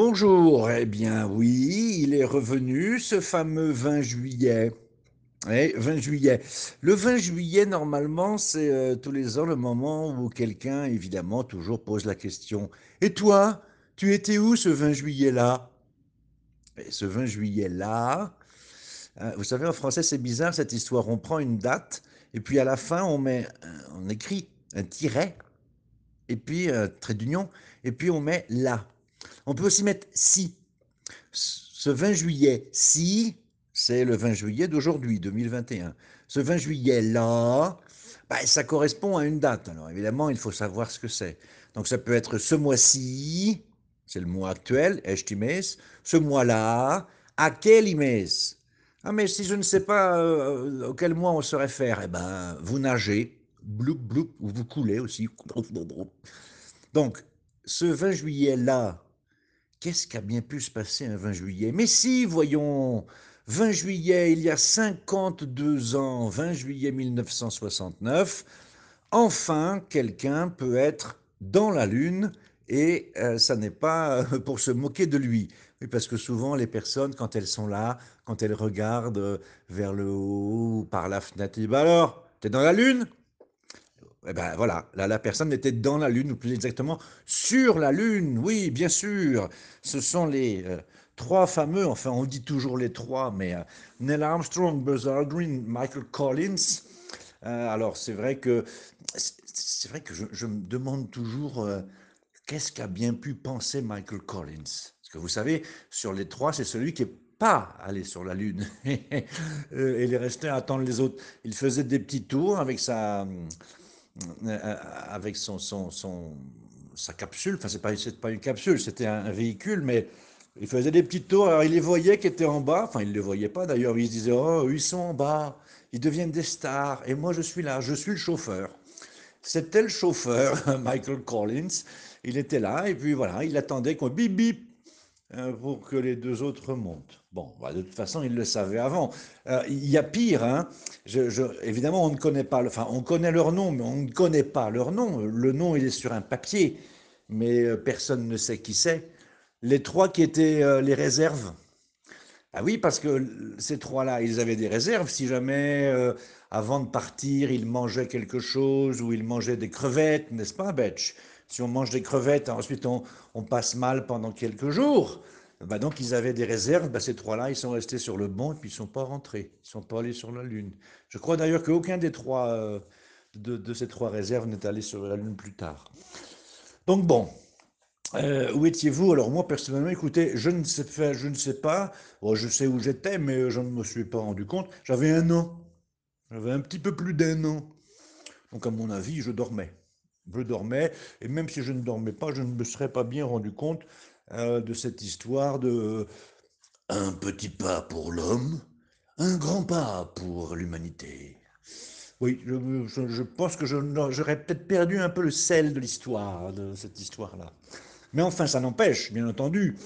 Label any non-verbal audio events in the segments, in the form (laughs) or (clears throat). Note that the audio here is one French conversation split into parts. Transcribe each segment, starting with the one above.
Bonjour, eh bien oui, il est revenu ce fameux 20 juillet. Eh, 20 juillet. Le 20 juillet, normalement, c'est euh, tous les ans le moment où quelqu'un, évidemment, toujours pose la question. Et toi, tu étais où ce 20 juillet-là? Et Ce 20 juillet-là, hein, vous savez, en français, c'est bizarre cette histoire. On prend une date et puis à la fin, on met, on écrit un tiret et puis un trait d'union et puis on met là. On peut aussi mettre si. Ce 20 juillet, si, c'est le 20 juillet d'aujourd'hui, 2021. Ce 20 juillet-là, bah, ça correspond à une date. Alors évidemment, il faut savoir ce que c'est. Donc ça peut être ce mois-ci, c'est le mois actuel, estimes, ce mois-là, à quel imes Ah mais si je ne sais pas euh, auquel mois on se réfère, eh ben, vous nagez, bloup, bloup, ou vous coulez aussi. (laughs) Donc, ce 20 juillet-là, Qu'est-ce qui a bien pu se passer un 20 juillet? Mais si, voyons, 20 juillet, il y a 52 ans, 20 juillet 1969, enfin, quelqu'un peut être dans la Lune et euh, ça n'est pas euh, pour se moquer de lui. Parce que souvent, les personnes, quand elles sont là, quand elles regardent euh, vers le haut, par la fenêtre, ils disent, bah alors, t'es dans la Lune? Eh ben voilà, là, la personne était dans la Lune, ou plus exactement sur la Lune, oui, bien sûr. Ce sont les euh, trois fameux, enfin on dit toujours les trois, mais euh, Neil Armstrong, Buzz Aldrin, Michael Collins. Euh, alors c'est vrai que c'est vrai que je, me demande toujours euh, qu'est-ce qu'a bien pu penser Michael Collins? Parce que vous savez, sur les trois, c'est celui qui est pas allé sur la Lune. (laughs) Euh, il est resté à attendre les autres. Il faisait des petits tours avec sa, avec son, son, sa capsule. Enfin, c'est pas, pas une capsule, c'était un, un véhicule, mais il faisait des petits tours. Alors, il les voyait qui étaient en bas. Enfin, il ne les voyait pas d'ailleurs. Il se disait, oh, ils sont en bas. Ils deviennent des stars. Et moi, je suis là. Je suis le chauffeur. C'était le chauffeur, (laughs) Michael Collins. Il était là. Et puis voilà, il attendait qu'on bip bip euh, pour que les deux autres remontent. Bon, bah, de toute façon, il le savait avant. Euh, il y a pire, hein. Évidemment, on ne connaît pas, enfin, on connaît leur nom, mais on ne connaît pas leur nom. Le nom, il est sur un papier, mais euh, personne ne sait qui c'est. Les trois qui étaient euh, les réserves. Ah oui, parce que ces trois-là, ils avaient des réserves. Si jamais, avant de partir, ils mangeaient quelque chose ou ils mangeaient des crevettes, n'est-ce pas, Betch? Si on mange des crevettes, ensuite on, passe mal pendant quelques jours. Bah donc ils avaient des réserves. Bah ces trois-là, ils sont restés sur le banc et puis ils ne sont pas rentrés. Ils ne sont pas allés sur la Lune. Je crois d'ailleurs qu'aucun des trois euh, de, ces trois réserves n'est allé sur la Lune plus tard. Donc bon, euh, où étiez-vous? Alors moi personnellement, écoutez, je ne sais, pas- je ne sais pas. Bon, je sais où j'étais, mais je ne me suis pas rendu compte. J'avais un an. J'avais un petit peu plus d'un an. Donc à mon avis, je dormais. Je dormais, et même si je ne dormais pas, je ne me serais pas bien rendu compte euh, de cette histoire de euh, un petit pas pour l'homme, un grand pas pour l'humanité. Oui, je, je- pense que j'aurais peut-être perdu un peu le sel de l'histoire, de cette histoire-là. Mais enfin, ça n'empêche, bien entendu,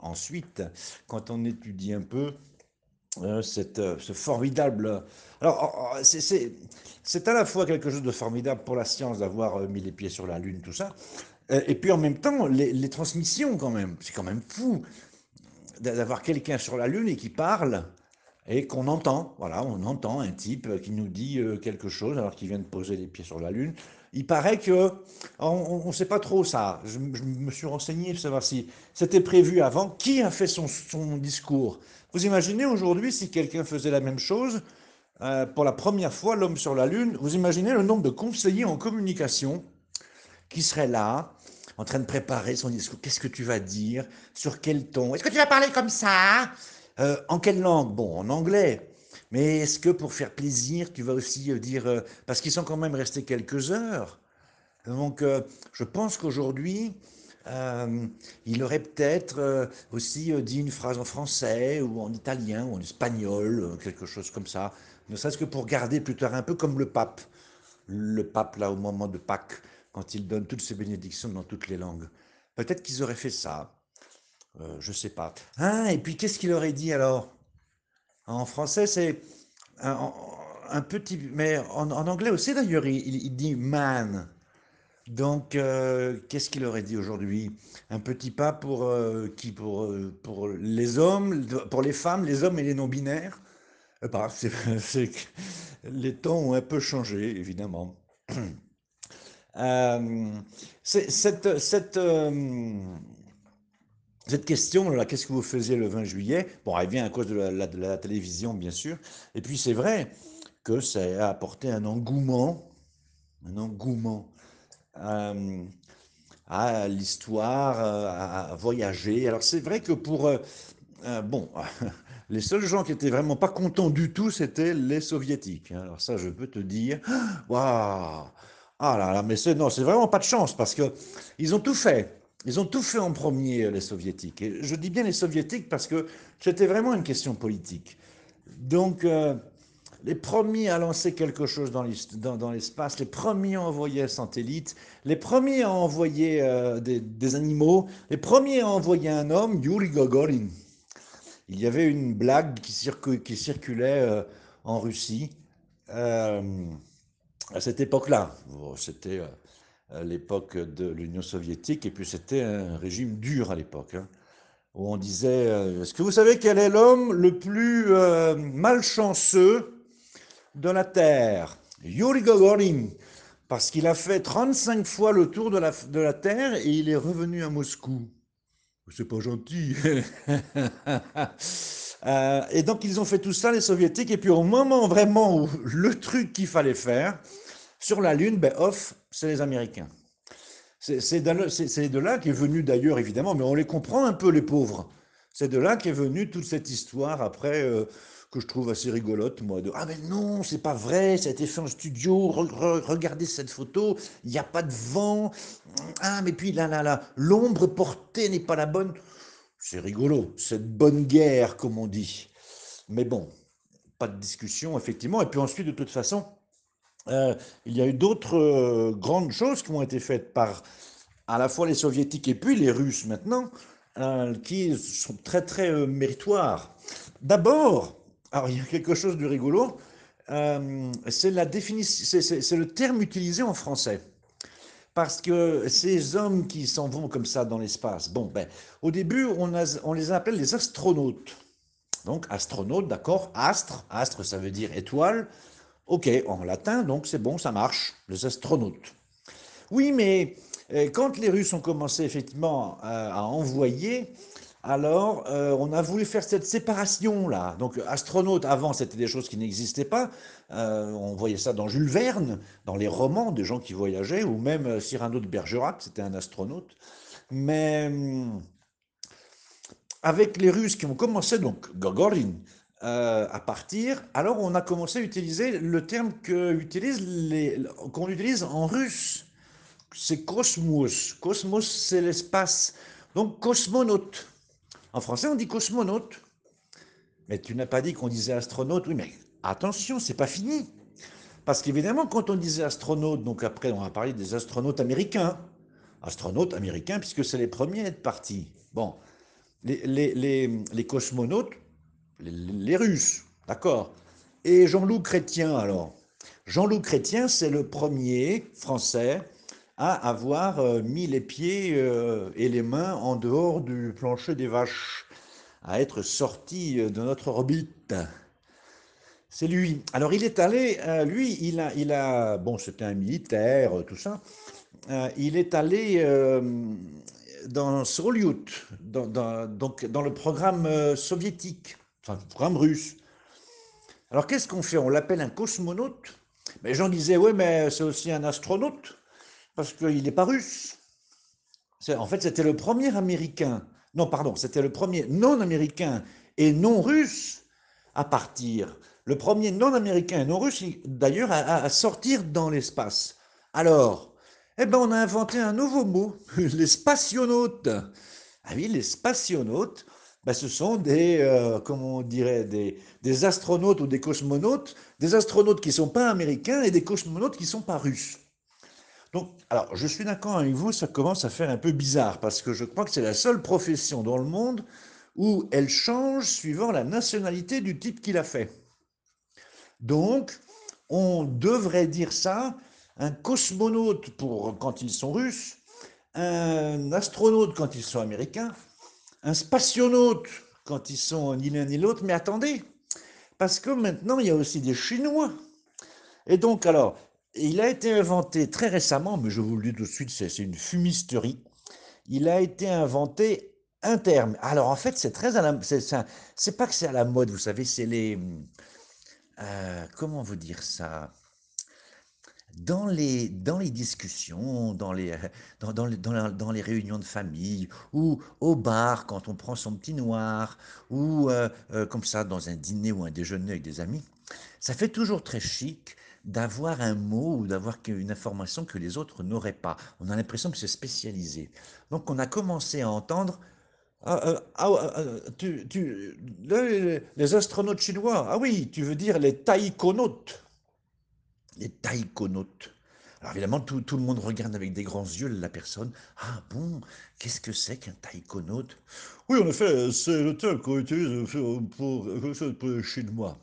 ensuite, quand on étudie un peu cette, euh, ce formidable... Alors, oh, oh, c'est à la fois quelque chose de formidable pour la science d'avoir euh, mis les pieds sur la Lune, tout ça, euh, et puis en même temps, les, les transmissions quand même, c'est quand même fou d'avoir quelqu'un sur la Lune et qui parle et qu'on entend, voilà, on entend un type qui nous dit euh, quelque chose alors qu'il vient de poser les pieds sur la Lune. Il paraît que, on ne sait pas trop ça, je, me suis renseigné pour savoir si c'était prévu avant, qui a fait son, discours? Vous imaginez aujourd'hui si quelqu'un faisait la même chose, euh, pour la première fois, l'homme sur la Lune, vous imaginez le nombre de conseillers en communication qui serait là, en train de préparer son discours. Qu'est-ce que tu vas dire? Sur quel ton? Est-ce que tu vas parler comme ça? Euh, En quelle langue? Bon, en anglais. Mais est-ce que pour faire plaisir, tu vas aussi euh, dire... euh, parce qu'ils sont quand même restés quelques heures. Donc, euh, je pense qu'aujourd'hui, il aurait peut-être aussi dit une phrase en français ou en italien ou en espagnol, quelque chose comme ça. Ne serait-ce que pour garder plus tard un peu comme le pape le pape, là, au moment de Pâques, quand il donne toutes ses bénédictions dans toutes les langues. Peut-être qu'ils auraient fait ça. Je sais pas. Ah, et puis qu'est-ce qu'il aurait dit alors? En français, c'est un, petit. Mais en, anglais aussi, d'ailleurs, il, dit man. Donc, euh, qu'est-ce qu'il aurait dit aujourd'hui? Un petit pas pour euh, qui euh, pour les hommes, pour les femmes, les hommes et les non-binaires? Bah, (laughs) Les temps ont un peu changé, évidemment. (clears throat) Cette, cette, cette question, qu'est-ce que vous faisiez le 20 juillet? Bon, elle vient à cause de la, télévision, bien sûr. Et puis, c'est vrai que ça a apporté un engouement, un engouement euh, à l'histoire, à, à voyager. Alors, c'est vrai que pour... euh, euh, bon, (laughs) les seuls gens qui étaient vraiment pas contents du tout, c'était les soviétiques. hein. Alors ça, je peux te dire, (gasps) waouh, ah là là, mais c'est non, c'est vraiment pas de chance parce que ils ont tout fait. Ils ont tout fait en premier, les soviétiques. Et je dis bien les soviétiques parce que c'était vraiment une question politique. Donc, euh, les premiers à lancer quelque chose dans l'espace, les premiers à envoyer un satellite, les premiers à envoyer euh, des, animaux, les premiers à envoyer un homme, Yuri Gagarin. Il y avait une blague qui, circu- qui circulait euh, en Russie euh, à cette époque-là. C'était euh, à l'époque de l'Union soviétique et puis c'était un régime dur à l'époque. hein, où on disait, euh, est-ce que vous savez quel est l'homme le plus euh, malchanceux de la Terre? Yuri Gagarin, parce qu'il a fait 35 fois le tour de la, de la Terre et il est revenu à Moscou. C'est pas gentil. (laughs) Euh, et donc ils ont fait tout ça, les soviétiques, et puis au moment vraiment où le truc qu'il fallait faire, sur la Lune, ben off, c'est les Américains. C'est de, là- qu'est venu d'ailleurs, évidemment, mais on les comprend un peu, les pauvres. C'est de là qu'est venue toute cette histoire après, euh, que je trouve assez rigolote, moi, de Ah, mais non, c'est pas vrai, ça a été fait en studio, re- re- regardez cette photo, il n'y a pas de vent. Ah, mais puis là, là, là, l'ombre portée n'est pas la bonne. C'est rigolo, cette bonne guerre, comme on dit. Mais bon, pas de discussion, effectivement. Et puis ensuite, de toute façon, euh, il y a eu d'autres euh, grandes choses qui ont été faites par à la fois les soviétiques et puis les Russes maintenant, euh, qui sont très très méritoires. D'abord, alors il y a quelque chose de rigolo, c'est la définition, c'est le terme utilisé en français. Parce que ces hommes qui s'en vont comme ça dans l'espace, bon, ben, au début, on, les appelle les astronautes. Donc, astronaute, d'accord, astre, astre, ça veut dire étoile. Ok, en latin, donc c'est bon, ça marche, les astronautes. Oui, mais euh, quand les Russes ont commencé effectivement à, envoyer, alors euh, on a voulu faire cette séparation-là. Donc astronaute, avant, c'était des choses qui n'existaient pas. Euh, on voyait ça dans Jules Verne, dans les romans des gens qui voyageaient, ou même Cyrano de Bergerac, c'était un astronaute. Mais hum, avec les Russes qui ont commencé, donc Gagarin, euh, à partir, alors on a commencé à utiliser le terme qu'on utilise en russe. C'est cosmos. Cosmos, c'est l'espace. Donc cosmonaute. En français, on dit cosmonaute. Mais tu n'as pas dit qu'on disait astronaute. Oui, mais attention, c'est pas fini. Parce qu'évidemment, quand on disait astronaute, donc après, on va parler des astronautes américains. Astronautes américains, puisque c'est les premiers à être partis. Bon, les, les, les cosmonautes, les, Russes, d'accord. Et Jean-Loup Chrétien, alors. Jean-Loup Chrétien, c'est le premier Français à avoir euh, mis les pieds euh, et les mains en dehors du plancher des vaches, à être sorti euh, de notre orbite. C'est lui. Alors il est allé, lui, il a, bon, c'était un militaire, tout ça. Il est allé dans Solyut, donc dans le programme soviétique, enfin programme russe. Alors qu'est-ce qu'on fait? On l'appelle un cosmonaute? Mais les gens disaient, ouais, mais c'est aussi un astronaute, parce qu'il n'est pas russe. En fait, c'était le premier américain, non, pardon, c'était le premier non-américain et non-russe à partir. Le premier non-américain et non-russe, il- d'ailleurs, à- à sortir dans l'espace. Alors, eh ben, on a inventé un nouveau mot, (laughs) les spationautes. Ah oui, les spationautes, ben, ce sont des, euh, comment on dirait, des, des astronautes ou des cosmonautes, des astronautes qui ne sont pas américains et des cosmonautes qui ne sont pas russes. Donc, alors, je suis d'accord avec vous, ça commence à faire un peu bizarre parce que je crois que c'est la seule profession dans le monde où elle change suivant la nationalité du type qui l'a fait. Donc, on devrait dire ça un cosmonaute pour quand ils sont russes, un astronaute quand ils sont américains, un spationaute quand ils sont ni l'un ni l'autre. Mais attendez, parce que maintenant il y a aussi des Chinois. Et donc alors, il a été inventé très récemment, mais je vous le dis tout de suite, c'est une fumisterie. Il a été inventé un terme. Alors en fait, c'est très à la, c'est pas que c'est à la mode, vous savez, c'est les, euh, comment vous dire ça? Dans les, dans les discussions, dans les, (laughs) dans, dans, dans, les réunions de famille, ou au bar quand on prend son petit noir, ou euh, euh, comme ça dans un dîner ou un déjeuner avec des amis, ça fait toujours très chic d'avoir un mot ou d'avoir une information que les autres n'auraient pas. On a l'impression que c'est spécialisé. Donc on a commencé à entendre ah, euh, ah, tu, tu, les, astronautes chinois, ah oui, tu veux dire les taïkonautes. Les taïkonautes. Alors évidemment, tout, le monde regarde avec des grands yeux la personne. Ah bon, qu'est-ce que c'est qu'un taïkonaute? Oui, en effet, c'est le terme qu'on utilise pour, pour les Chinois.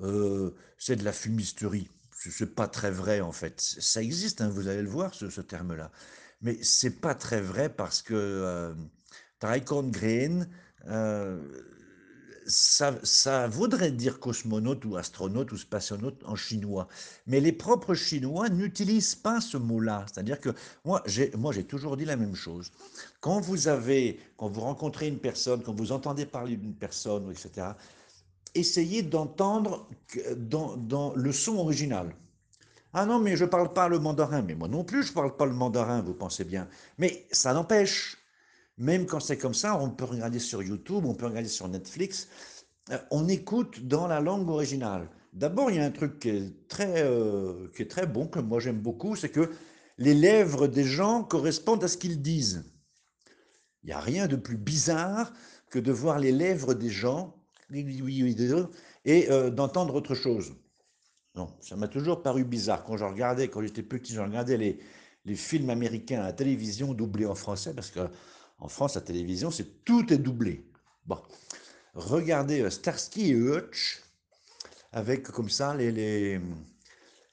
Euh, c'est de la fumisterie. C'est pas très vrai en fait. Ça existe, hein, vous allez le voir, ce, terme-là. Mais c'est pas très vrai parce que euh, Green, ça, ça, voudrait dire cosmonaute ou astronaute ou spationaute en chinois. Mais les propres Chinois n'utilisent pas ce mot-là. C'est-à-dire que moi, j'ai, moi, j'ai toujours dit la même chose. Quand vous avez, quand vous rencontrez une personne, quand vous entendez parler d'une personne, etc., essayez d'entendre dans, le son original. Ah non, mais je ne parle pas le mandarin. Mais moi non plus, je ne parle pas le mandarin, vous pensez bien. Mais ça n'empêche, même quand c'est comme ça, on peut regarder sur YouTube, on peut regarder sur Netflix, euh, on écoute dans la langue originale. D'abord, il y a un truc qui est très, euh, qui est très bon, que moi j'aime beaucoup, c'est que les lèvres des gens correspondent à ce qu'ils disent. Il n'y a rien de plus bizarre que de voir les lèvres des gens et euh, d'entendre autre chose. Non, ça m'a toujours paru bizarre. Quand je regardais, quand j'étais petit, je regardais les, les films américains à la télévision doublés en français, parce qu'en France, la télévision, c'est tout est doublé. Bon, regardez euh, Starsky et Hutch, avec comme ça les, les,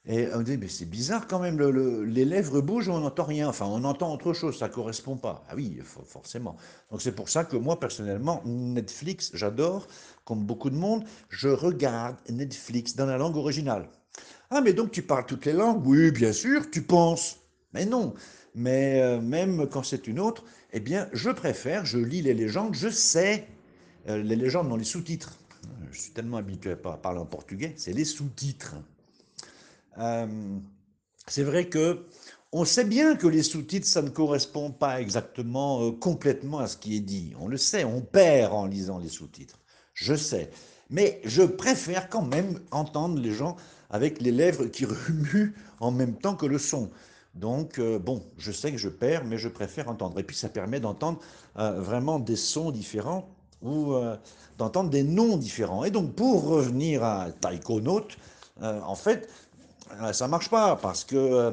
et on dit, mais c'est bizarre quand même, les lèvres bougent, on n'entend rien. Enfin, on entend autre chose, ça ne correspond pas. Ah oui, forcément. Donc c'est pour ça que moi, personnellement, Netflix, j'adore, comme beaucoup de monde, je regarde Netflix dans la langue originale. Ah, mais donc tu parles toutes les langues? Oui, bien sûr, tu penses. Mais non. Mais euh, même quand c'est une autre, eh bien, je préfère, je lis les légendes, je sais euh, les légendes dans les sous-titres. Je suis tellement habitué à parler en portugais, c'est les sous-titres. Euh, c'est vrai que on sait bien que les sous-titres, ça ne correspond pas exactement, euh, complètement à ce qui est dit. On le sait, on perd en lisant les sous-titres. Je sais. Mais je préfère quand même entendre les gens avec les lèvres qui (laughs) remuent en même temps que le son. Donc, euh, bon, je sais que je perds, mais je préfère entendre. Et puis, ça permet d'entendre vraiment des sons différents ou d'entendre des noms différents. Et donc, pour revenir à Taïkonaute, en fait, euh, ça marche pas parce que euh,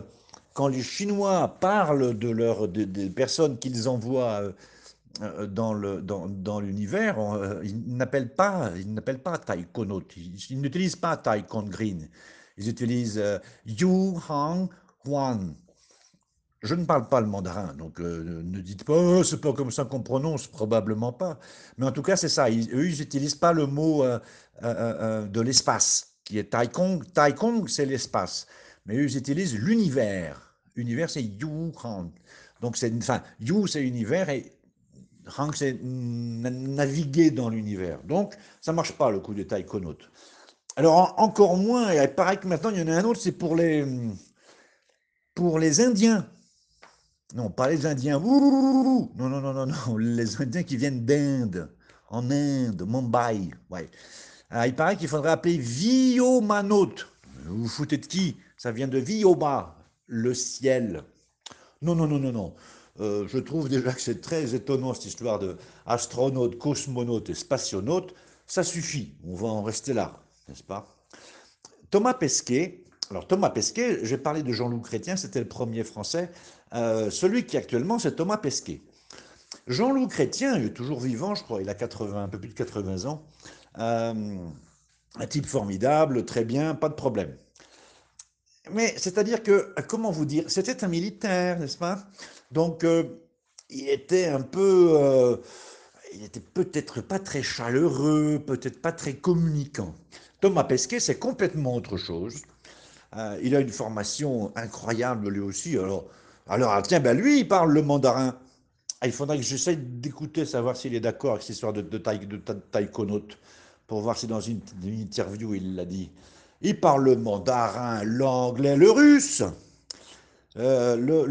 quand les Chinois parlent de leur des personnes qu'ils envoient euh, dans le dans, dans l'univers, ils n'appellent pas ils n'appellent pas ils, n'utilisent pas Taikon Green, ils utilisent Yu Hang Huan. Je ne parle pas le mandarin, donc ne dites pas oh, c'est pas comme ça qu'on prononce, probablement pas. Mais en tout cas c'est ça. eux ils n'utilisent pas le mot de l'espace qui est Taikong. Taikong, c'est l'espace. Mais eux, ils utilisent l'univers. Univers, c'est Yu Hang. Donc, c'est, enfin, Yu, c'est univers et Hang, c'est naviguer dans l'univers. Donc, ça marche pas, le coup de taïkonaut. Alors, encore moins, et il paraît que maintenant, il y en a un autre, c'est pour les, pour les Indiens. Non, pas les Indiens. Non, non, non, non, non. (laughs) Les Indiens qui viennent d'Inde, en Inde, Mumbai. Ouais. Ah, il paraît qu'il faudrait appeler Viomanote. Vous vous foutez de qui? Ça vient de Vioma, le ciel. Non, non, non, non, non. Euh, je trouve déjà que c'est très étonnant cette histoire de astronaute, cosmonaute et spationaute. Ça suffit, on va en rester là, n'est-ce pas? Thomas Pesquet, alors Thomas Pesquet, j'ai parlé de Jean-Loup Chrétien, c'était le premier français. Euh, celui qui actuellement, c'est Thomas Pesquet. Jean-Loup Chrétien, il est toujours vivant, je crois, il a 80, un peu plus de 80 ans. Euh, un type formidable, très bien, pas de problème. mais c'est-à-dire que, comment vous dire, c'était un militaire, n'est-ce pas? Donc, euh, il était un peu, il était peut-être pas très chaleureux, peut-être pas très communicant. Thomas Pesquet, c'est complètement autre chose. Il a une formation incroyable lui aussi. Alors, alors ah, tiens, ben lui, il parle le mandarin. Ah, il faudrait que j'essaye d'écouter, savoir s'il est d'accord avec cette histoire de, de, pour voir si dans une, interview il l'a dit. Il parle le mandarin, l'anglais, le russe, euh, le,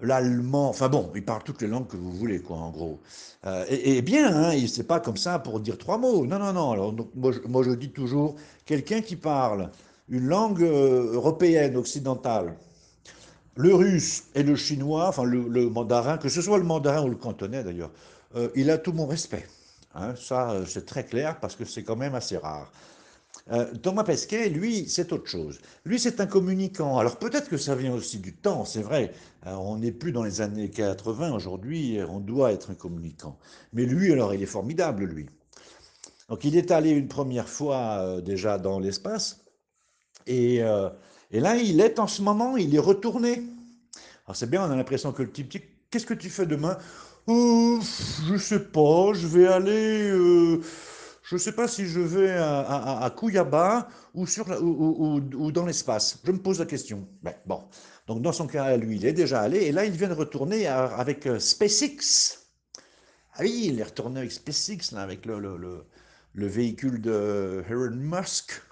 l'allemand, enfin bon, il parle toutes les langues que vous voulez, quoi, en gros. Euh, et, bien, hein, il c'est pas comme ça pour dire trois mots. Non, non, non. Alors, donc, moi, je, moi, je dis toujours, quelqu'un qui parle une langue euh, européenne, occidentale, le russe et le chinois, enfin le, mandarin, que ce soit le mandarin ou le cantonais d'ailleurs, il a tout mon respect. Hein, ça, c'est très clair parce que c'est quand même assez rare. Euh, Thomas Pesquet, lui, c'est autre chose. Lui, c'est un communicant. Alors peut-être que ça vient aussi du temps, c'est vrai. Euh, on n'est plus dans les années 80 aujourd'hui, on doit être un communicant. Mais lui, alors, il est formidable, lui. Donc il est allé une première fois euh, déjà dans l'espace. Et, et, là, il est en ce moment, il est retourné. Alors c'est bien, on a l'impression que le type dit, qu'est-ce que tu fais demain? Je Je sais pas, je vais aller je ne sais pas si je vais à, à, ou, sur ou, dans l'espace. Je me pose la question. Ben, bon. Donc, dans son cas, lui, il est déjà allé. Et là, il vient de retourner avec euh, SpaceX. Ah oui, il est retourné avec SpaceX, avec le, le, le, véhicule de Elon Musk.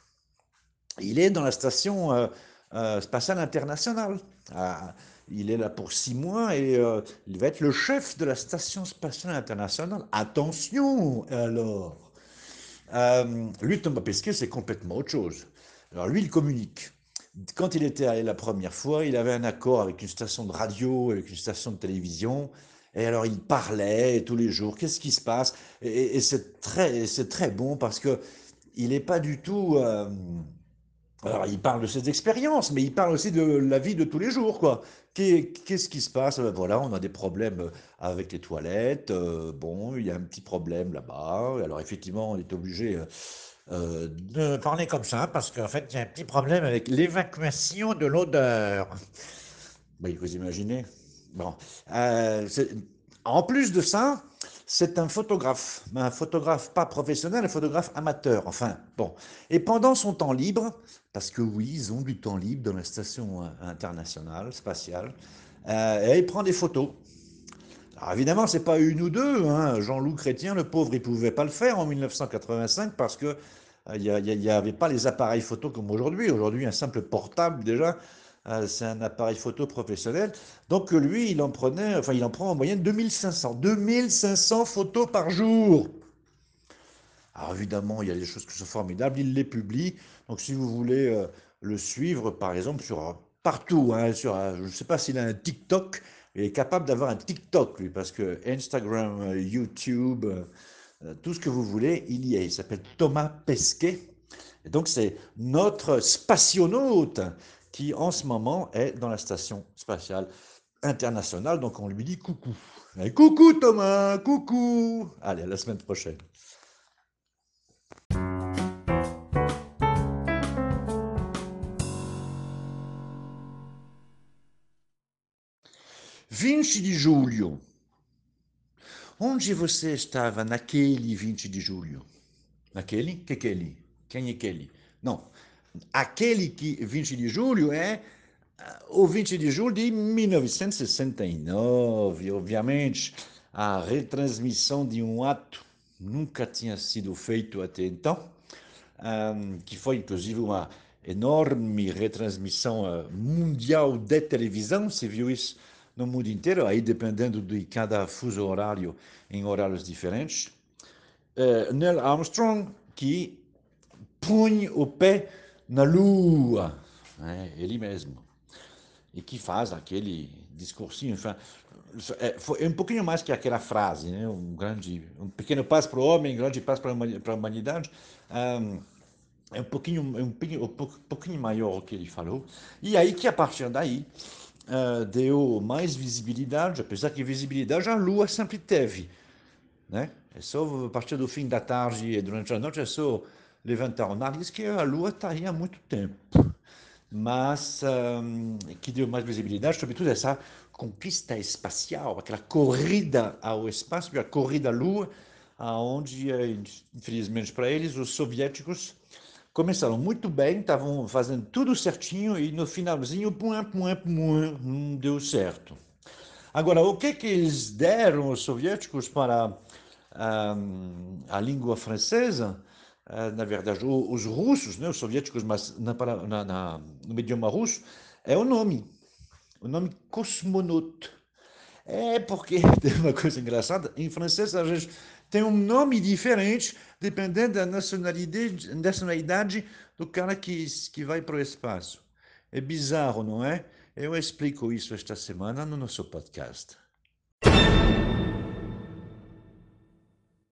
Il est dans la station euh, euh, spatiale internationale. Ah, il est là pour six mois et il va être le chef de la station spatiale internationale. Attention alors euh, lui, Thomas Pesquet, c'est complètement autre chose. Alors lui, il communique. Quand il était allé la première fois, il avait un accord avec une station de radio, avec une station de télévision. Et alors il parlait tous les jours, qu'est-ce qui se passe? Et, c'est très, très bon parce que il n'est pas du tout. Euh, alors, il parle de ses expériences, mais il parle aussi de la vie de tous les jours, quoi. Qu'est-ce qui se passe? Ben Voilà, on a des problèmes avec les toilettes. Euh, bon, il y a un petit problème là-bas. Alors, effectivement, on est obligé euh, euh, de parler comme ça parce qu'en fait, il y a un petit problème avec l'évacuation de l'odeur. Vous imaginez? Bon. en plus de ça, c'est un photographe, un photographe pas professionnel, un photographe amateur, enfin, bon. Et pendant son temps libre, parce que oui, ils ont du temps libre dans la station internationale, spatiale, euh, il prend des photos. Alors évidemment, c'est pas une ou deux, hein. Jean-Loup Chrétien, le pauvre, il pouvait pas le faire en 1985 parce que euh, il n'y avait pas les appareils photo comme aujourd'hui. Aujourd'hui, un simple portable déjà, c'est un appareil photo professionnel. Donc lui, il en prenait, enfin, il en prend en moyenne 2500. 2500 photos par jour. Alors évidemment, il y a des choses qui sont formidables, il les publie. Donc si vous voulez euh, le suivre, par exemple, sur euh, partout, hein, sur, je ne sais pas s'il a un TikTok, il est capable d'avoir un TikTok, lui, parce que Instagram, YouTube, tout ce que vous voulez, il y est. Il s'appelle Thomas Pesquet. Et donc c'est notre spationaute qui en ce moment est dans la station spatiale internationale. Donc on lui dit coucou. coucou Thomas, coucou. Allez, à la semaine prochaine. Vinci di Giulio. Onde você estava naquele 20 de julho? Naquele? Que aquele? Quem é aquele? Não, aquele que 20 de julho é o 20 de julho de 1969. Obviamente, a retransmissão de um ato nunca tinha sido feito até então, um, que foi inclusive uma enorme retransmissão uh, mundial de televisão, se viu isso no mundo inteiro, aí dependendo de cada fuso horário, em horários diferentes. Neil Armstrong, que punha o pé na lua, né? ele mesmo. E que faz aquele discursinho, é, é um pouquinho mais que aquela frase, né? um grande, um pequeno passo para o homem, um grande passo para a humanidade. Um, é um pouquinho, um pouquinho, um pouquinho maior o que ele falou. E aí que a partir daí uh, deu mais visibilidade, apesar que visibilidade a Lua sempre teve, né? É só a partir do fim da tarde e durante a noite é só levantar o nariz que a Lua está aí há muito tempo. mas um, que deu mais visibilidade, sobretudo essa conquista espacial, aquela corrida ao espaço, a corrida à Lua, aonde, eh, infelizmente para eles, os soviéticos começaram muito bem, estavam fazendo tudo certinho e no finalzinho, pum, pum, pum, não deu certo. Agora, o que que eles deram, os soviéticos, para a língua francesa? Uh, na verdade, os russos, né, os soviéticos, mas na, na, na, no idioma russo, é o nome, o nome cosmonaute. É porque (laughs) tem uma coisa engraçada, em francês a gente tem um nome diferente dependendo da nacionalidade, nacionalidade do cara que, que vai para o espaço. É bizarro, não é? Eu explico isso esta semana no nosso podcast.